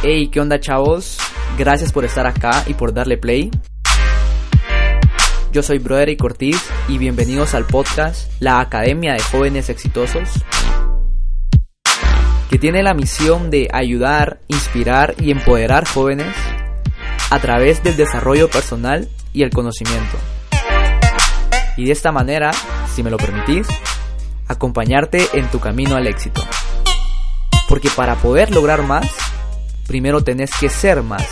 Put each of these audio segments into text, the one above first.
Hey, ¿qué onda chavos? Gracias por estar acá y por darle play. Yo soy Broderick Ortiz y bienvenidos al podcast La Academia de Jóvenes Exitosos, que tiene la misión de ayudar, inspirar y empoderar jóvenes a través del desarrollo personal y el conocimiento. Y de esta manera, si me lo permitís, acompañarte en tu camino al éxito. Porque para poder lograr más, primero tenés que ser más.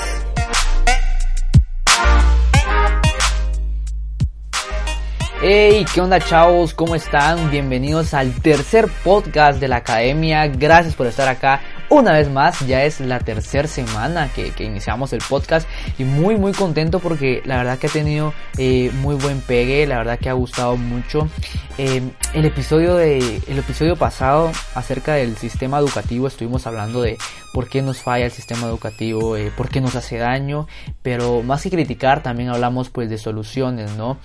Hey, ¿qué onda chavos? ¿Cómo están? Bienvenidos al tercer podcast de la academia. Gracias por estar acá una vez más. Ya es la tercera semana que, iniciamos el podcast y muy muy contento porque la verdad que ha tenido eh, muy buen pegue, la verdad que ha gustado mucho. Eh, el episodio de el episodio pasado acerca del sistema educativo estuvimos hablando de por qué nos falla el sistema educativo, eh, por qué nos hace daño, pero más que criticar también hablamos pues de soluciones, ¿no?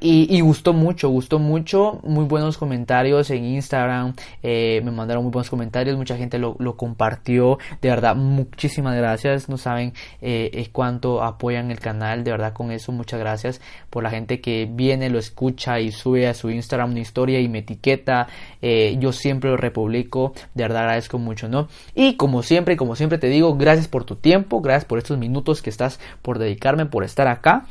Y, gustó mucho, gustó mucho, muy buenos comentarios en Instagram, eh, me mandaron muy buenos comentarios, mucha gente lo, compartió, de verdad, muchísimas gracias, no saben eh, cuánto apoyan el canal, de verdad con eso, muchas gracias por la gente que viene, lo escucha y sube a su Instagram una historia y me etiqueta, eh, yo siempre lo republico, de verdad agradezco mucho, ¿no? Y como siempre, como siempre te digo, gracias por tu tiempo, gracias por estos minutos que estás por dedicarme, por estar acá.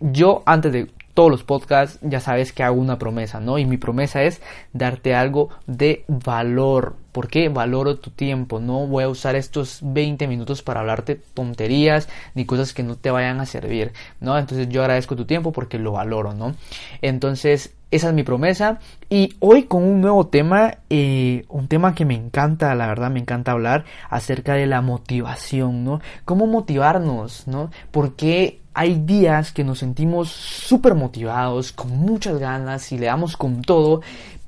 yo antes de todos los podcasts, ya sabes que hago una promesa, ¿no? Y mi promesa es darte algo de valor. ¿Por qué? Valoro tu tiempo. No voy a usar estos 20 minutos para hablarte tonterías ni cosas que no te vayan a servir, ¿no? Entonces yo agradezco tu tiempo porque lo valoro, ¿no? Entonces esa es mi promesa. Y hoy con un nuevo tema, eh, un tema que me encanta, la verdad, me encanta hablar acerca de la motivación, ¿no? ¿Cómo motivarnos, ¿no? Porque hay días que nos sentimos súper motivados, con muchas ganas y le damos con todo,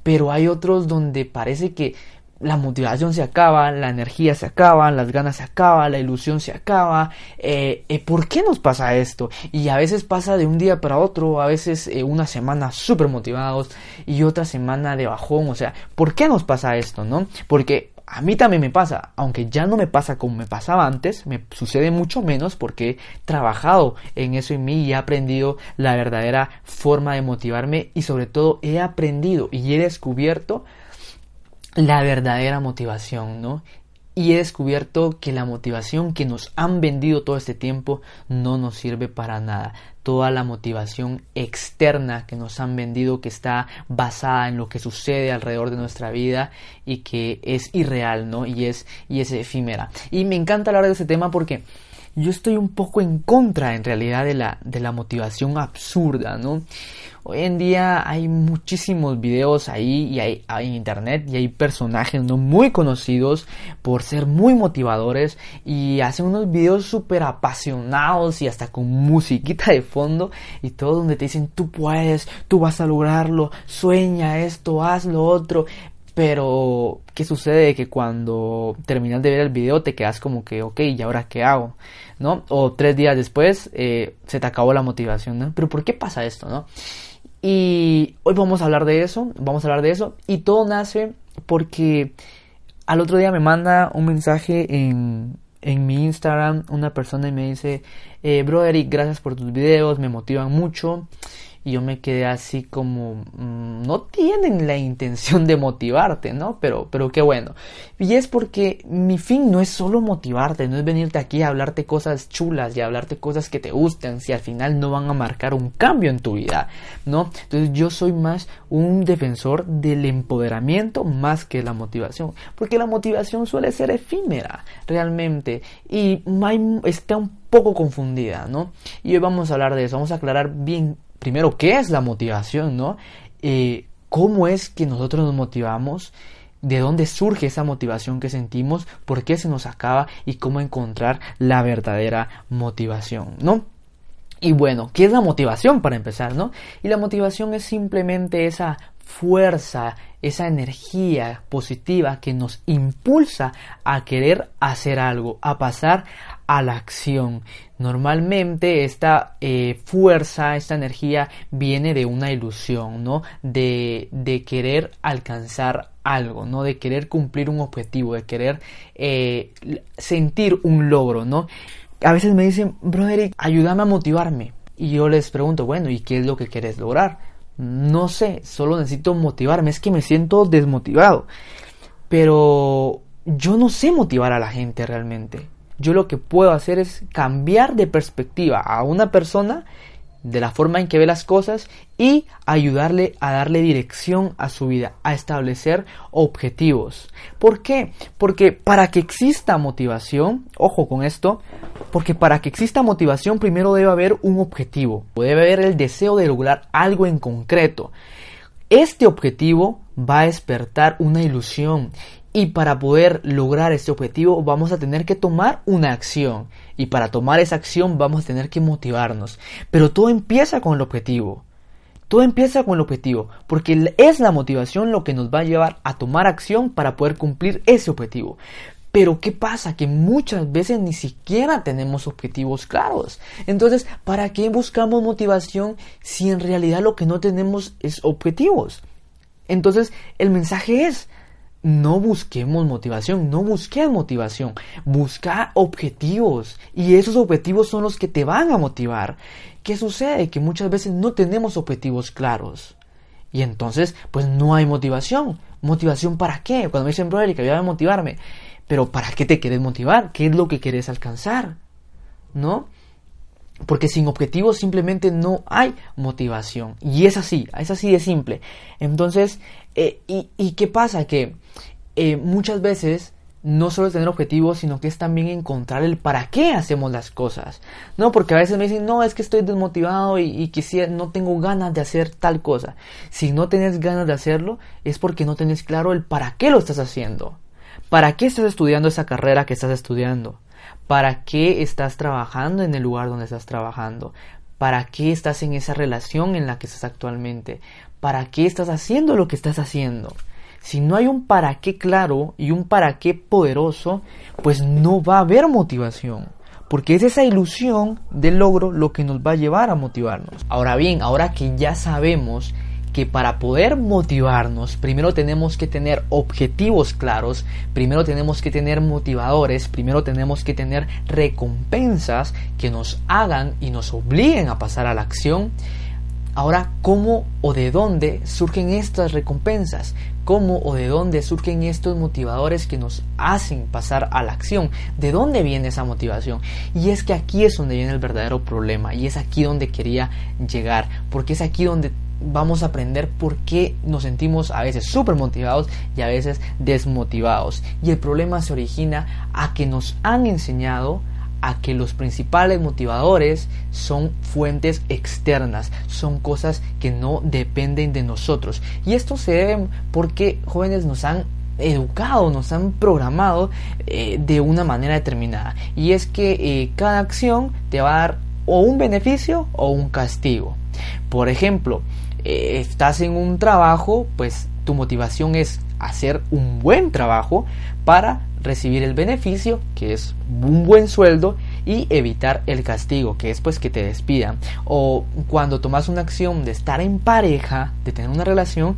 pero hay otros donde parece que la motivación se acaba, la energía se acaba, las ganas se acaban, la ilusión se acaba. Eh, eh, ¿Por qué nos pasa esto? Y a veces pasa de un día para otro, a veces eh, una semana súper motivados y otra semana de bajón. O sea, ¿por qué nos pasa esto? ¿No? Porque a mí también me pasa, aunque ya no me pasa como me pasaba antes, me sucede mucho menos porque he trabajado en eso en mí y he aprendido la verdadera forma de motivarme y sobre todo he aprendido y he descubierto la verdadera motivación, ¿no? Y he descubierto que la motivación que nos han vendido todo este tiempo no nos sirve para nada. Toda la motivación externa que nos han vendido que está basada en lo que sucede alrededor de nuestra vida y que es irreal, ¿no? Y es, y es efímera. Y me encanta hablar de ese tema porque yo estoy un poco en contra en realidad de la, de la motivación absurda, ¿no? Hoy en día hay muchísimos videos ahí y hay, internet y hay personajes no muy conocidos por ser muy motivadores y hacen unos videos súper apasionados y hasta con musiquita de fondo y todo donde te dicen tú puedes, tú vas a lograrlo, sueña esto, haz lo otro, pero, ¿qué sucede? Que cuando terminas de ver el video te quedas como que, ok, ¿y ahora qué hago? ¿No? O tres días después eh, se te acabó la motivación, ¿no? Pero ¿por qué pasa esto, no? Y hoy vamos a hablar de eso, vamos a hablar de eso. Y todo nace porque al otro día me manda un mensaje en, en mi Instagram una persona y me dice, eh, bro Eric, gracias por tus videos, me motivan mucho y yo me quedé así como mm, no tienen la intención de motivarte, ¿no? Pero pero qué bueno. Y es porque mi fin no es solo motivarte, no es venirte aquí a hablarte cosas chulas y a hablarte cosas que te gusten si al final no van a marcar un cambio en tu vida, ¿no? Entonces yo soy más un defensor del empoderamiento más que la motivación, porque la motivación suele ser efímera realmente y está un poco confundida, ¿no? Y hoy vamos a hablar de eso, vamos a aclarar bien primero, ¿qué es la motivación? ¿no? Eh, ¿Cómo es que nosotros nos motivamos? ¿De dónde surge esa motivación que sentimos? ¿Por qué se nos acaba? Y cómo encontrar la verdadera motivación, ¿no? Y bueno, ¿qué es la motivación para empezar, no? Y la motivación es simplemente esa fuerza, esa energía positiva que nos impulsa a querer hacer algo, a pasar a la acción. Normalmente esta eh, fuerza, esta energía viene de una ilusión, ¿no? De, de, querer alcanzar algo, ¿no? De querer cumplir un objetivo, de querer eh, sentir un logro, ¿no? A veces me dicen, brother, ayúdame a motivarme. Y yo les pregunto, bueno, ¿y qué es lo que quieres lograr? No sé, solo necesito motivarme, es que me siento desmotivado. Pero yo no sé motivar a la gente realmente. Yo lo que puedo hacer es cambiar de perspectiva a una persona de la forma en que ve las cosas y ayudarle a darle dirección a su vida, a establecer objetivos. ¿Por qué? Porque para que exista motivación, ojo con esto, porque para que exista motivación primero debe haber un objetivo, debe haber el deseo de lograr algo en concreto. Este objetivo va a despertar una ilusión y para poder lograr este objetivo vamos a tener que tomar una acción. Y para tomar esa acción vamos a tener que motivarnos. Pero todo empieza con el objetivo. Todo empieza con el objetivo. Porque es la motivación lo que nos va a llevar a tomar acción para poder cumplir ese objetivo. Pero ¿qué pasa? Que muchas veces ni siquiera tenemos objetivos claros. Entonces, ¿para qué buscamos motivación si en realidad lo que no tenemos es objetivos? Entonces, el mensaje es, no busquemos motivación, no busques motivación, busca objetivos y esos objetivos son los que te van a motivar. ¿Qué sucede? Que muchas veces no tenemos objetivos claros y entonces pues no hay motivación. ¿Motivación para qué? Cuando me dicen, bro, que voy a motivarme, pero ¿para qué te quieres motivar? ¿Qué es lo que quieres alcanzar? ¿No? Porque sin objetivos simplemente no hay motivación. Y es así, es así de simple. Entonces, eh, y, qué pasa? Que eh, muchas veces no solo es tener objetivos, sino que es también encontrar el para qué hacemos las cosas. No, porque a veces me dicen, no, es que estoy desmotivado y, y quisiera, no tengo ganas de hacer tal cosa. Si no tienes ganas de hacerlo, es porque no tienes claro el para qué lo estás haciendo. ¿Para qué estás estudiando esa carrera que estás estudiando? ¿Para qué estás trabajando en el lugar donde estás trabajando? ¿Para qué estás en esa relación en la que estás actualmente? ¿Para qué estás haciendo lo que estás haciendo? Si no hay un para qué claro y un para qué poderoso, pues no va a haber motivación. Porque es esa ilusión del logro lo que nos va a llevar a motivarnos. Ahora bien, ahora que ya sabemos que para poder motivarnos, primero tenemos que tener objetivos claros, primero tenemos que tener motivadores, primero tenemos que tener recompensas que nos hagan y nos obliguen a pasar a la acción. Ahora, ¿cómo o de dónde surgen estas recompensas? ¿Cómo o de dónde surgen estos motivadores que nos hacen pasar a la acción? ¿De dónde viene esa motivación? Y es que aquí es donde viene el verdadero problema y es aquí donde quería llegar, porque es aquí donde vamos a aprender por qué nos sentimos a veces súper motivados y a veces desmotivados. Y el problema se origina a que nos han enseñado a que los principales motivadores son fuentes externas, son cosas que no dependen de nosotros. Y esto se debe porque jóvenes nos han educado, nos han programado eh, de una manera determinada. Y es que eh, cada acción te va a dar o un beneficio o un castigo. Por ejemplo, eh, estás en un trabajo, pues tu motivación es hacer un buen trabajo para recibir el beneficio, que es un buen sueldo, y evitar el castigo, que es pues que te despidan. O cuando tomas una acción de estar en pareja, de tener una relación,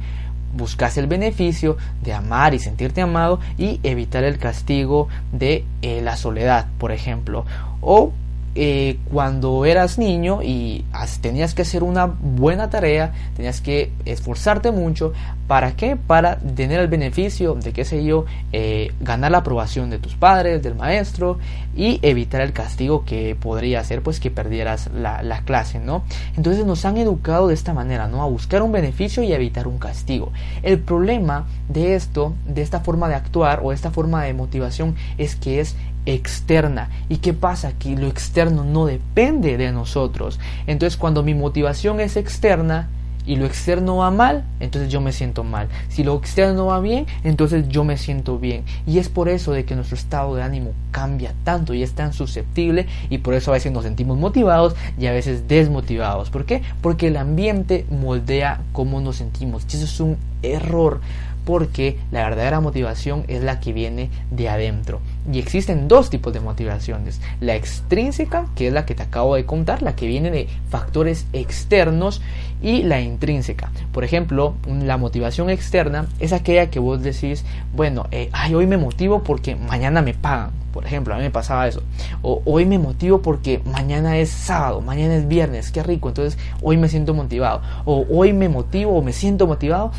buscas el beneficio de amar y sentirte amado y evitar el castigo de eh, la soledad, por ejemplo. O eh, cuando eras niño y tenías que hacer una buena tarea, tenías que esforzarte mucho, ¿para qué? Para tener el beneficio de, qué sé yo, eh, ganar la aprobación de tus padres, del maestro y evitar el castigo que podría hacer pues que perdieras la, la clase, ¿no? Entonces nos han educado de esta manera, ¿no? A buscar un beneficio y a evitar un castigo. El problema de esto, de esta forma de actuar o esta forma de motivación es que es externa. ¿Y qué pasa? Que lo externo no depende de nosotros. Entonces cuando mi motivación es externa y lo externo va mal, entonces yo me siento mal. Si lo externo va bien, entonces yo me siento bien. Y es por eso de que nuestro estado de ánimo cambia tanto y es tan susceptible y por eso a veces nos sentimos motivados y a veces desmotivados. ¿Por qué? Porque el ambiente moldea cómo nos sentimos. Y eso es un error porque la verdadera motivación es la que viene de adentro. Y existen dos tipos de motivaciones. La extrínseca, que es la que te acabo de contar, la que viene de factores externos, y la intrínseca. Por ejemplo, la motivación externa es aquella que vos decís, bueno, eh, ay, hoy me motivo porque mañana me pagan. Por ejemplo, a mí me pasaba eso. O hoy me motivo porque mañana es sábado, mañana es viernes, qué rico. Entonces hoy me siento motivado. O hoy me motivo o me siento motivado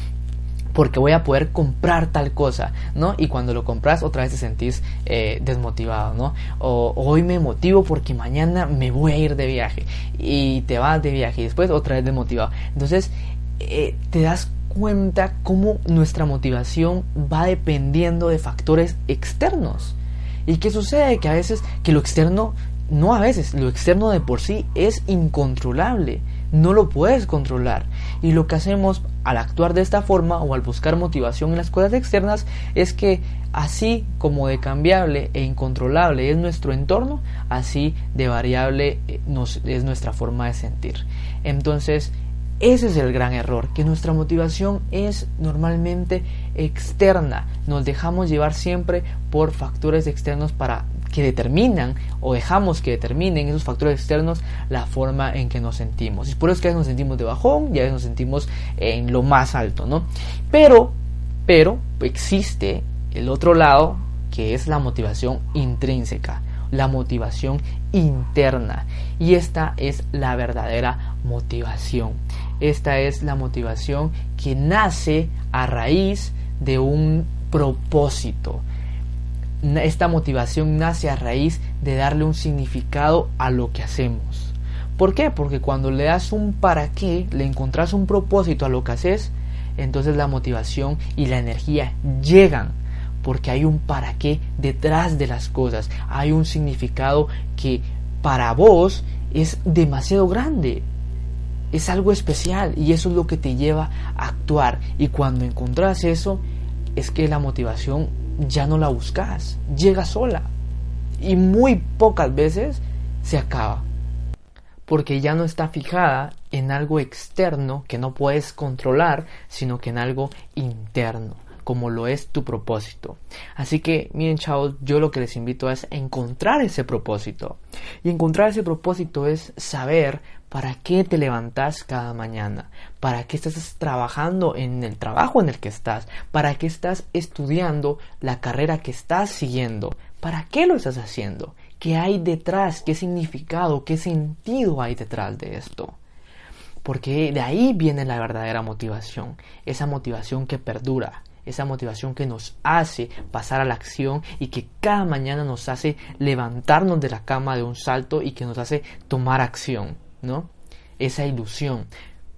porque voy a poder comprar tal cosa, ¿no? Y cuando lo compras otra vez te sentís eh, desmotivado, ¿no? O hoy me motivo porque mañana me voy a ir de viaje y te vas de viaje y después otra vez desmotivado. Entonces eh, te das cuenta cómo nuestra motivación va dependiendo de factores externos. ¿Y qué sucede? Que a veces, que lo externo, no a veces, lo externo de por sí es incontrolable no lo puedes controlar. Y lo que hacemos al actuar de esta forma o al buscar motivación en las cosas externas es que así como de cambiable e incontrolable es nuestro entorno, así de variable eh, es nuestra forma de sentir. Entonces, ese es el gran error, que nuestra motivación es normalmente externa. Nos dejamos llevar siempre por factores externos para que determinan o dejamos que determinen esos factores externos la forma en que nos sentimos. Y por eso es que a veces nos sentimos de bajón y a veces nos sentimos en lo más alto, ¿no? Pero, pero existe el otro lado que es la motivación intrínseca, la motivación interna. Y esta es la verdadera motivación. Esta es la motivación que nace a raíz de un propósito esta motivación nace a raíz de darle un significado a lo que hacemos. ¿Por qué? Porque cuando le das un para qué, le encontrás un propósito a lo que haces, entonces la motivación y la energía llegan. Porque hay un para qué detrás de las cosas. Hay un significado que para vos es demasiado grande. Es algo especial y eso es lo que te lleva a actuar. Y cuando encontrás eso, es que la motivación ya no la buscas, llega sola. Y muy pocas veces se acaba. Porque ya no está fijada en algo externo que no puedes controlar, sino que en algo interno, como lo es tu propósito. Así que, miren chavos, yo lo que les invito es encontrar ese propósito. Y encontrar ese propósito es saber ¿Para qué te levantas cada mañana? ¿Para qué estás trabajando en el trabajo en el que estás? ¿Para qué estás estudiando la carrera que estás siguiendo? ¿Para qué lo estás haciendo? ¿Qué hay detrás? ¿Qué significado? ¿Qué sentido hay detrás de esto? Porque de ahí viene la verdadera motivación, esa motivación que perdura, esa motivación que nos hace pasar a la acción y que cada mañana nos hace levantarnos de la cama de un salto y que nos hace tomar acción. ¿No? Esa ilusión.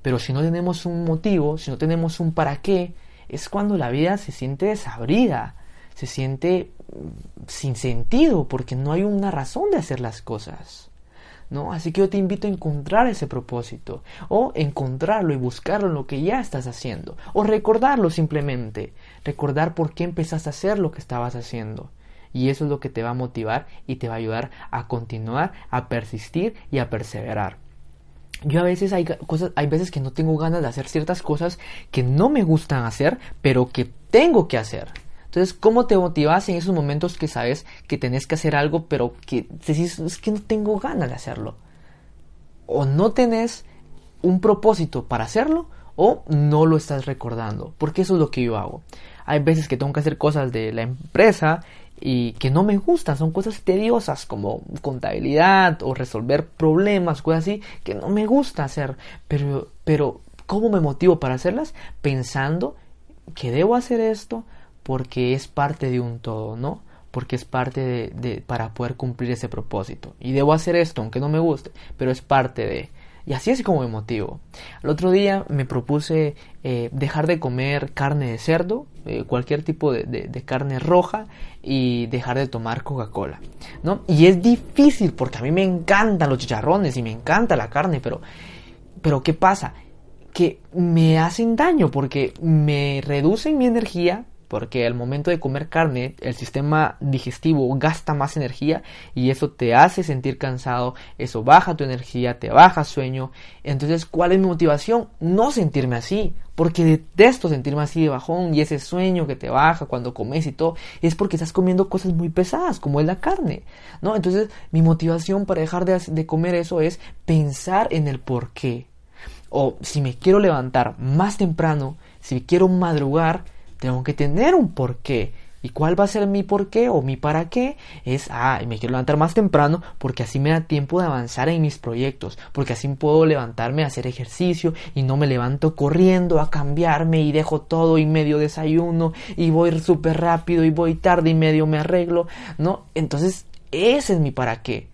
Pero si no tenemos un motivo, si no tenemos un para qué, es cuando la vida se siente desabrida, se siente mm, sin sentido, porque no hay una razón de hacer las cosas. ¿No? Así que yo te invito a encontrar ese propósito, o encontrarlo y buscarlo en lo que ya estás haciendo, o recordarlo simplemente, recordar por qué empezaste a hacer lo que estabas haciendo. Y eso es lo que te va a motivar y te va a ayudar a continuar, a persistir y a perseverar yo a veces hay cosas, hay veces que no tengo ganas de hacer ciertas cosas que no me gustan hacer, pero que tengo que hacer. Entonces, ¿cómo te motivas en esos momentos que sabes que tenés que hacer algo, pero que decís, es que no tengo ganas de hacerlo? O no tenés un propósito para hacerlo, o no lo estás recordando, porque eso es lo que yo hago. Hay veces que tengo que hacer cosas de la empresa y que no me gustan, son cosas tediosas como contabilidad o resolver problemas, cosas así que no me gusta hacer, pero pero ¿cómo me motivo para hacerlas? Pensando que debo hacer esto porque es parte de un todo, ¿no? Porque es parte de, de para poder cumplir ese propósito. Y debo hacer esto, aunque no me guste, pero es parte de. Y así es como me motivo. El otro día me propuse eh, dejar de comer carne de cerdo, eh, cualquier tipo de, carne roja y dejar de tomar Coca-Cola. ¿no? Y es difícil porque a mí me encantan los chicharrones y me encanta la carne, pero, pero ¿qué pasa? Que me hacen daño porque me reducen mi energía porque al momento de comer carne el sistema digestivo gasta más energía y eso te hace sentir cansado, eso baja tu energía, te baja sueño. Entonces, ¿cuál es mi motivación? No sentirme así, porque detesto sentirme así de bajón y ese sueño que te baja cuando comes y todo, es porque estás comiendo cosas muy pesadas, como es la carne, ¿no? Entonces, mi motivación para dejar de, de comer eso es pensar en el por qué. O si me quiero levantar más temprano, si quiero madrugar, tengo que tener un porqué. ¿Y cuál va a ser mi porqué o mi para qué? Es, ah, me quiero levantar más temprano porque así me da tiempo de avanzar en mis proyectos, porque así puedo levantarme a hacer ejercicio y no me levanto corriendo a cambiarme y dejo todo y medio desayuno y voy súper rápido y voy tarde y medio me arreglo, ¿no? Entonces, ese es mi para qué.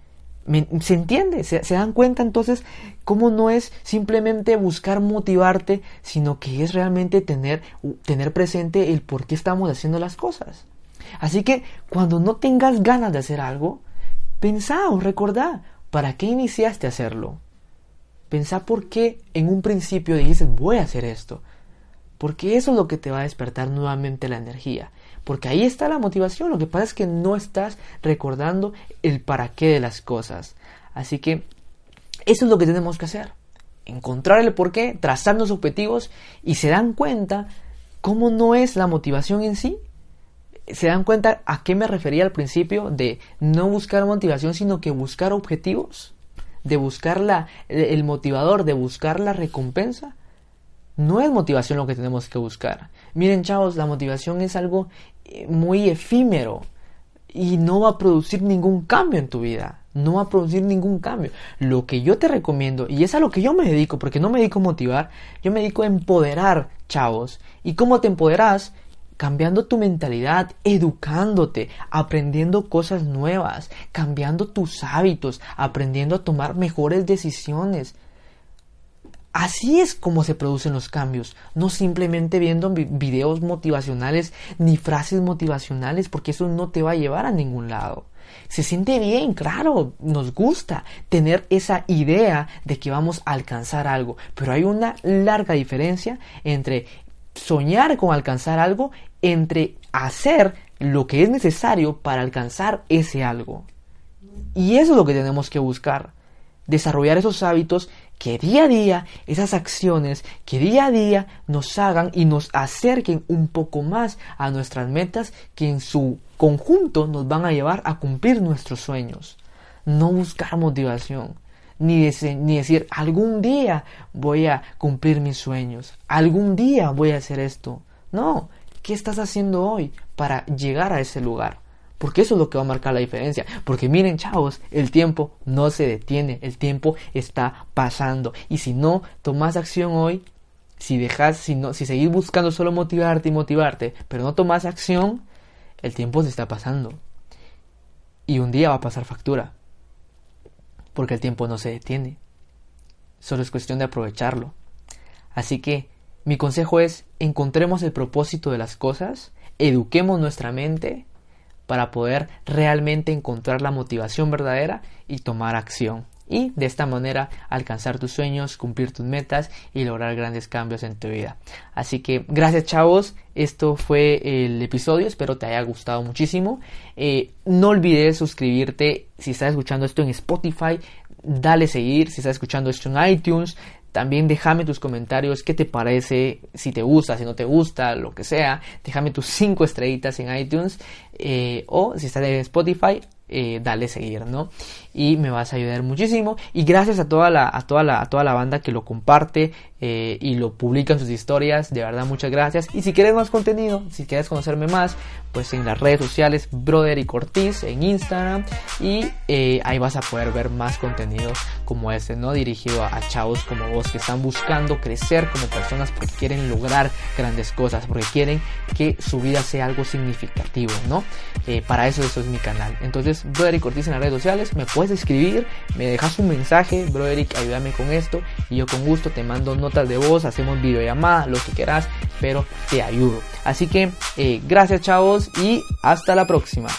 ¿Se entiende? ¿Se, dan cuenta entonces cómo no es simplemente buscar motivarte, sino que es realmente tener, tener presente el por qué estamos haciendo las cosas? Así que cuando no tengas ganas de hacer algo, pensá o recordá, ¿para qué iniciaste a hacerlo? Pensá por qué en un principio dijiste voy a hacer esto. Porque eso es lo que te va a despertar nuevamente la energía. Porque ahí está la motivación. Lo que pasa es que no estás recordando el para qué de las cosas. Así que eso es lo que tenemos que hacer. Encontrar el por qué, trazar los objetivos y se dan cuenta cómo no es la motivación en sí. Se dan cuenta a qué me refería al principio de no buscar motivación, sino que buscar objetivos, de buscar la, el motivador, de buscar la recompensa. No es motivación lo que tenemos que buscar. Miren, chavos, la motivación es algo eh, muy efímero y no va a producir ningún cambio en tu vida. No va a producir ningún cambio. Lo que yo te recomiendo, y es a lo que yo me dedico, porque no me dedico a motivar, yo me dedico a empoderar, chavos. ¿Y cómo te empoderas? Cambiando tu mentalidad, educándote, aprendiendo cosas nuevas, cambiando tus hábitos, aprendiendo a tomar mejores decisiones, Así es como se producen los cambios, no simplemente viendo videos motivacionales ni frases motivacionales, porque eso no te va a llevar a ningún lado. Se siente bien, claro, nos gusta tener esa idea de que vamos a alcanzar algo, pero hay una larga diferencia entre soñar con alcanzar algo, entre hacer lo que es necesario para alcanzar ese algo. Y eso es lo que tenemos que buscar, desarrollar esos hábitos que día a día esas acciones que día a día nos hagan y nos acerquen un poco más a nuestras metas que en su conjunto nos van a llevar a cumplir nuestros sueños. No buscar motivación, ni, ni decir algún día voy a cumplir mis sueños, algún día voy a hacer esto. No, ¿qué estás haciendo hoy para llegar a ese lugar? Porque eso es lo que va a marcar la diferencia. Porque miren, chavos, el tiempo no se detiene, el tiempo está pasando. Y si no tomas acción hoy, si dejas, si no, si seguís buscando solo motivarte y motivarte, pero no tomas acción, el tiempo se está pasando. Y un día va a pasar factura. Porque el tiempo no se detiene. Solo es cuestión de aprovecharlo. Así que mi consejo es encontremos el propósito de las cosas, eduquemos nuestra mente para poder realmente encontrar la motivación verdadera y tomar acción. Y de esta manera alcanzar tus sueños, cumplir tus metas y lograr grandes cambios en tu vida. Así que gracias chavos, esto fue el episodio, espero te haya gustado muchísimo. Eh, no olvides suscribirte si estás escuchando esto en Spotify, dale seguir, si estás escuchando esto en iTunes, también déjame tus comentarios, qué te parece, si te gusta, si no te gusta, lo que sea. Déjame tus 5 estrellitas en iTunes eh, o si estás en Spotify, eh, dale seguir, ¿no? Y me vas a ayudar muchísimo. Y gracias a toda la, a toda la, a toda la banda que lo comparte eh, y lo publica en sus historias. De verdad, muchas gracias. Y si quieres más contenido, si quieres conocerme más, pues en las redes sociales, Brother y Cortiz, en Instagram. Y eh, ahí vas a poder ver más contenido como este, ¿no? Dirigido a, a chavos como vos que están buscando crecer como personas porque quieren lograr grandes cosas, porque quieren que su vida sea algo significativo, ¿no? para eso, eso es mi canal. Entonces, Broderick Ortiz en las redes sociales. Me puedes escribir, me dejas un mensaje, Broderick, ayúdame con esto. Y yo con gusto te mando notas de voz, hacemos videollamada, lo que quieras, pero te ayudo. Así que, eh, gracias chavos y hasta la próxima.